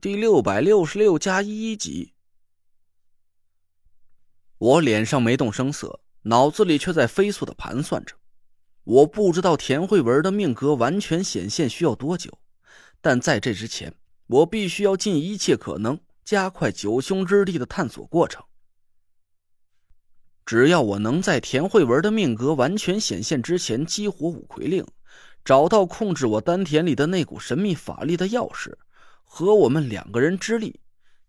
第六百六十六加一集。我脸上没动声色，脑子里却在飞速的盘算着。我不知道田慧文的命格完全显现需要多久，但在这之前，我必须要尽一切可能加快九凶之地的探索过程。只要我能在田慧文的命格完全显现之前激活五魁令，找到控制我丹田里的那股神秘法力的钥匙。和我们两个人之力，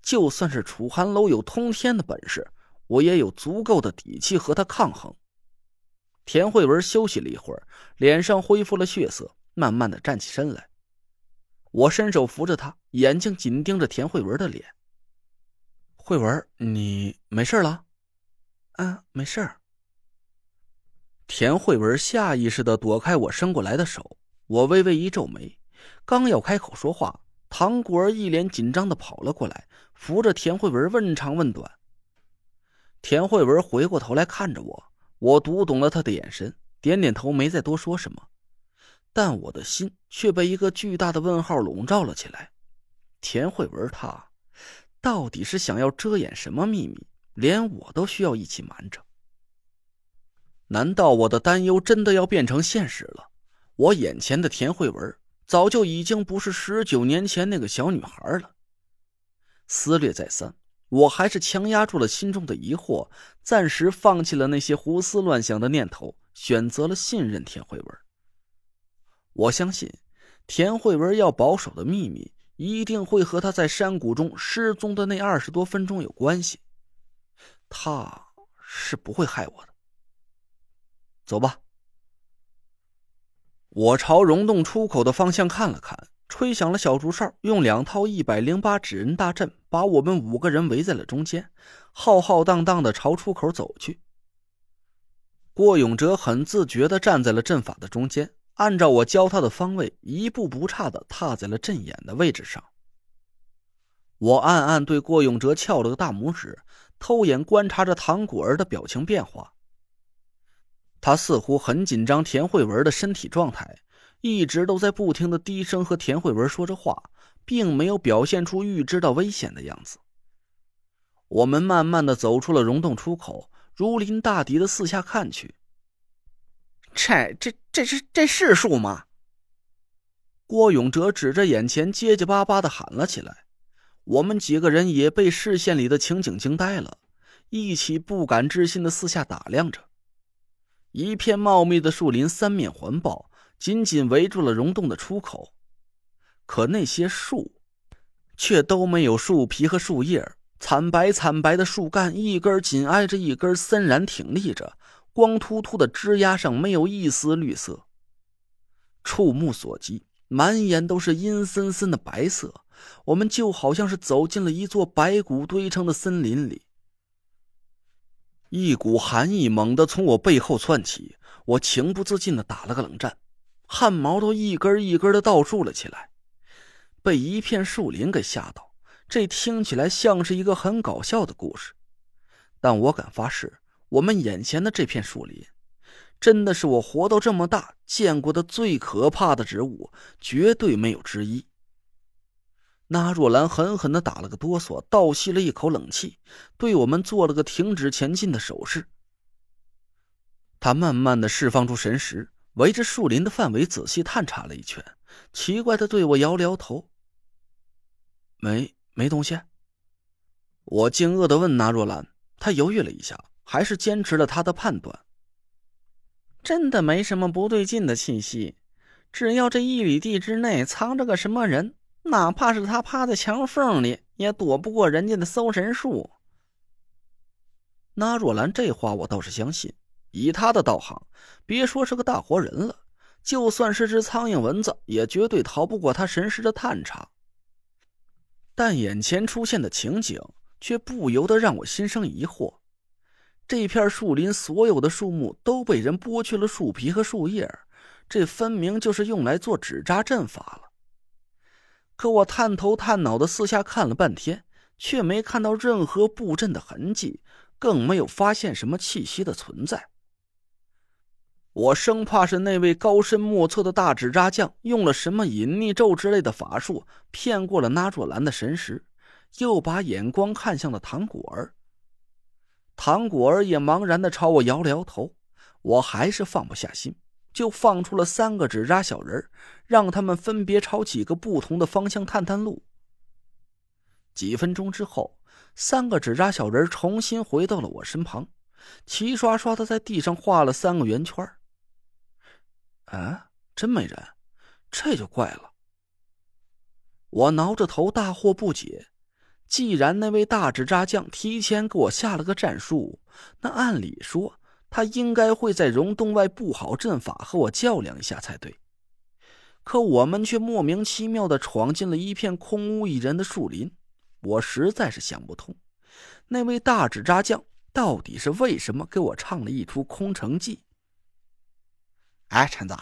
就算是楚寒楼有通天的本事，我也有足够的底气和他抗衡。田慧文休息了一会儿，脸上恢复了血色，慢慢的站起身来。我伸手扶着他，眼睛紧盯着田慧文的脸。慧文，你没事了？啊，没事。田慧文下意识的躲开我伸过来的手，我微微一皱眉，刚要开口说话。唐果儿一脸紧张的跑了过来，扶着田慧文问长问短。田慧文回过头来看着我，我读懂了他的眼神，点点头，没再多说什么。但我的心却被一个巨大的问号笼罩了起来。田慧文，他到底是想要遮掩什么秘密，连我都需要一起瞒着？难道我的担忧真的要变成现实了？我眼前的田慧文。早就已经不是十九年前那个小女孩了。思虑再三，我还是强压住了心中的疑惑，暂时放弃了那些胡思乱想的念头，选择了信任田慧文。我相信，田慧文要保守的秘密，一定会和他在山谷中失踪的那二十多分钟有关系。他是不会害我的。走吧。我朝溶洞出口的方向看了看，吹响了小竹哨，用两套一百零八纸人大阵把我们五个人围在了中间，浩浩荡荡的朝出口走去。郭永哲很自觉的站在了阵法的中间，按照我教他的方位，一步不差的踏在了阵眼的位置上。我暗暗对郭永哲翘了个大拇指，偷眼观察着唐果儿的表情变化。他似乎很紧张田慧文的身体状态，一直都在不停的低声和田慧文说着话，并没有表现出预知到危险的样子。我们慢慢的走出了溶洞出口，如临大敌的四下看去。这这这是这是树吗？郭永哲指着眼前，结结巴巴的喊了起来。我们几个人也被视线里的情景惊呆了，一起不敢置信的四下打量着。一片茂密的树林三面环抱，紧紧围住了溶洞的出口。可那些树，却都没有树皮和树叶，惨白惨白的树干一根紧挨着一根，森然挺立着，光秃秃的枝丫上没有一丝绿色。触目所及，满眼都是阴森森的白色，我们就好像是走进了一座白骨堆成的森林里。一股寒意猛地从我背后窜起，我情不自禁的打了个冷战，汗毛都一根一根的倒竖了起来。被一片树林给吓到，这听起来像是一个很搞笑的故事，但我敢发誓，我们眼前的这片树林，真的是我活到这么大见过的最可怕的植物，绝对没有之一。那若兰狠狠的打了个哆嗦，倒吸了一口冷气，对我们做了个停止前进的手势。他慢慢的释放出神识，围着树林的范围仔细探查了一圈，奇怪的对我摇了摇头：“没，没东西。”我惊愕的问那若兰，他犹豫了一下，还是坚持了他的判断：“真的没什么不对劲的气息，只要这一里地之内藏着个什么人。”哪怕是他趴在墙缝里，也躲不过人家的搜神术。那若兰这话我倒是相信，以他的道行，别说是个大活人了，就算是只苍蝇蚊子，也绝对逃不过他神识的探查。但眼前出现的情景，却不由得让我心生疑惑：这片树林所有的树木都被人剥去了树皮和树叶，这分明就是用来做纸扎阵法了。可我探头探脑的四下看了半天，却没看到任何布阵的痕迹，更没有发现什么气息的存在。我生怕是那位高深莫测的大纸扎匠用了什么隐匿咒之类的法术，骗过了那若兰的神识，又把眼光看向了唐果儿。唐果儿也茫然的朝我摇了摇头，我还是放不下心，就放出了三个纸扎小人，让他们分别朝几个不同的方向探探路。几分钟之后，三个纸扎小人重新回到了我身旁，齐刷刷的在地上画了三个圆圈。啊，真没人，这就怪了。我挠着头，大惑不解。既然那位大纸扎匠提前给我下了个战术，那按理说他应该会在溶洞外布好阵法和我较量一下才对。可我们却莫名其妙的闯进了一片空无一人的树林，我实在是想不通，那位大纸扎匠到底是为什么给我唱了一出空城计。哎，陈子，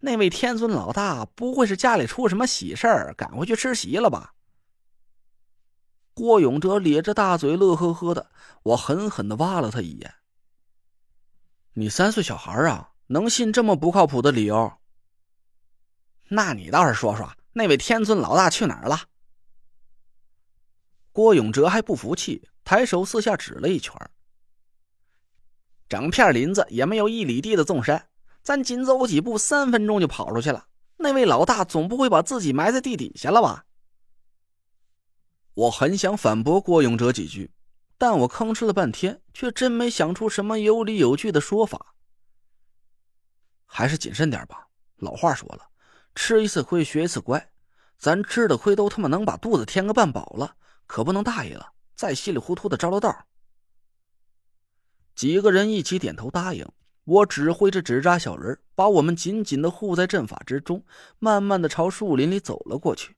那位天尊老大不会是家里出什么喜事儿，赶回去吃席了吧？郭永哲咧着大嘴，乐呵呵的。我狠狠的挖了他一眼：“你三岁小孩啊，能信这么不靠谱的理由？那你倒是说说，那位天尊老大去哪儿了？”郭永哲还不服气，抬手四下指了一圈：“整片林子也没有一里地的纵深。”咱紧走几步，三分钟就跑出去了。那位老大总不会把自己埋在地底下了吧？我很想反驳郭永哲几句，但我吭哧了半天，却真没想出什么有理有据的说法。还是谨慎点吧。老话说了，吃一次亏，学一次乖。咱吃的亏都他妈能把肚子填个半饱了，可不能大意了，再稀里糊涂的着了道。几个人一起点头答应。我指挥着纸扎小人，把我们紧紧的护在阵法之中，慢慢的朝树林里走了过去。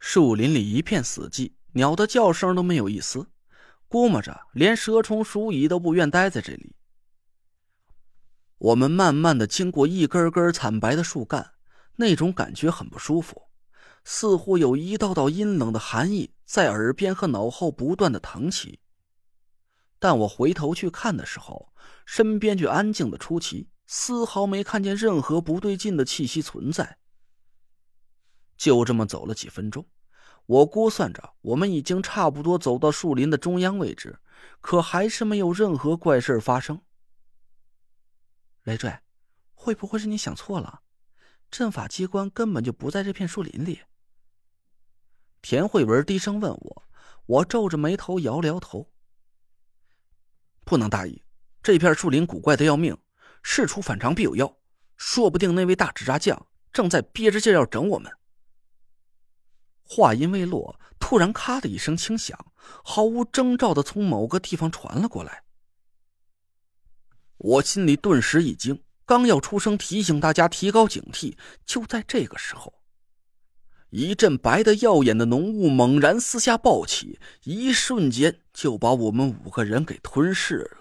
树林里一片死寂，鸟的叫声都没有一丝，估摸着连蛇虫鼠蚁都不愿待在这里。我们慢慢的经过一根根惨白的树干，那种感觉很不舒服，似乎有一道道阴冷的寒意在耳边和脑后不断的腾起。但我回头去看的时候，身边却安静的出奇，丝毫没看见任何不对劲的气息存在。就这么走了几分钟，我估算着我们已经差不多走到树林的中央位置，可还是没有任何怪事发生。雷坠，会不会是你想错了？阵法机关根本就不在这片树林里。田慧文低声问我，我皱着眉头摇了摇头。不能大意，这片树林古怪的要命，事出反常必有妖，说不定那位大纸扎匠正在憋着劲要整我们。话音未落，突然咔的一声轻响，毫无征兆的从某个地方传了过来。我心里顿时一惊，刚要出声提醒大家提高警惕，就在这个时候。一阵白的耀眼的浓雾猛然四下暴起，一瞬间就把我们五个人给吞噬了。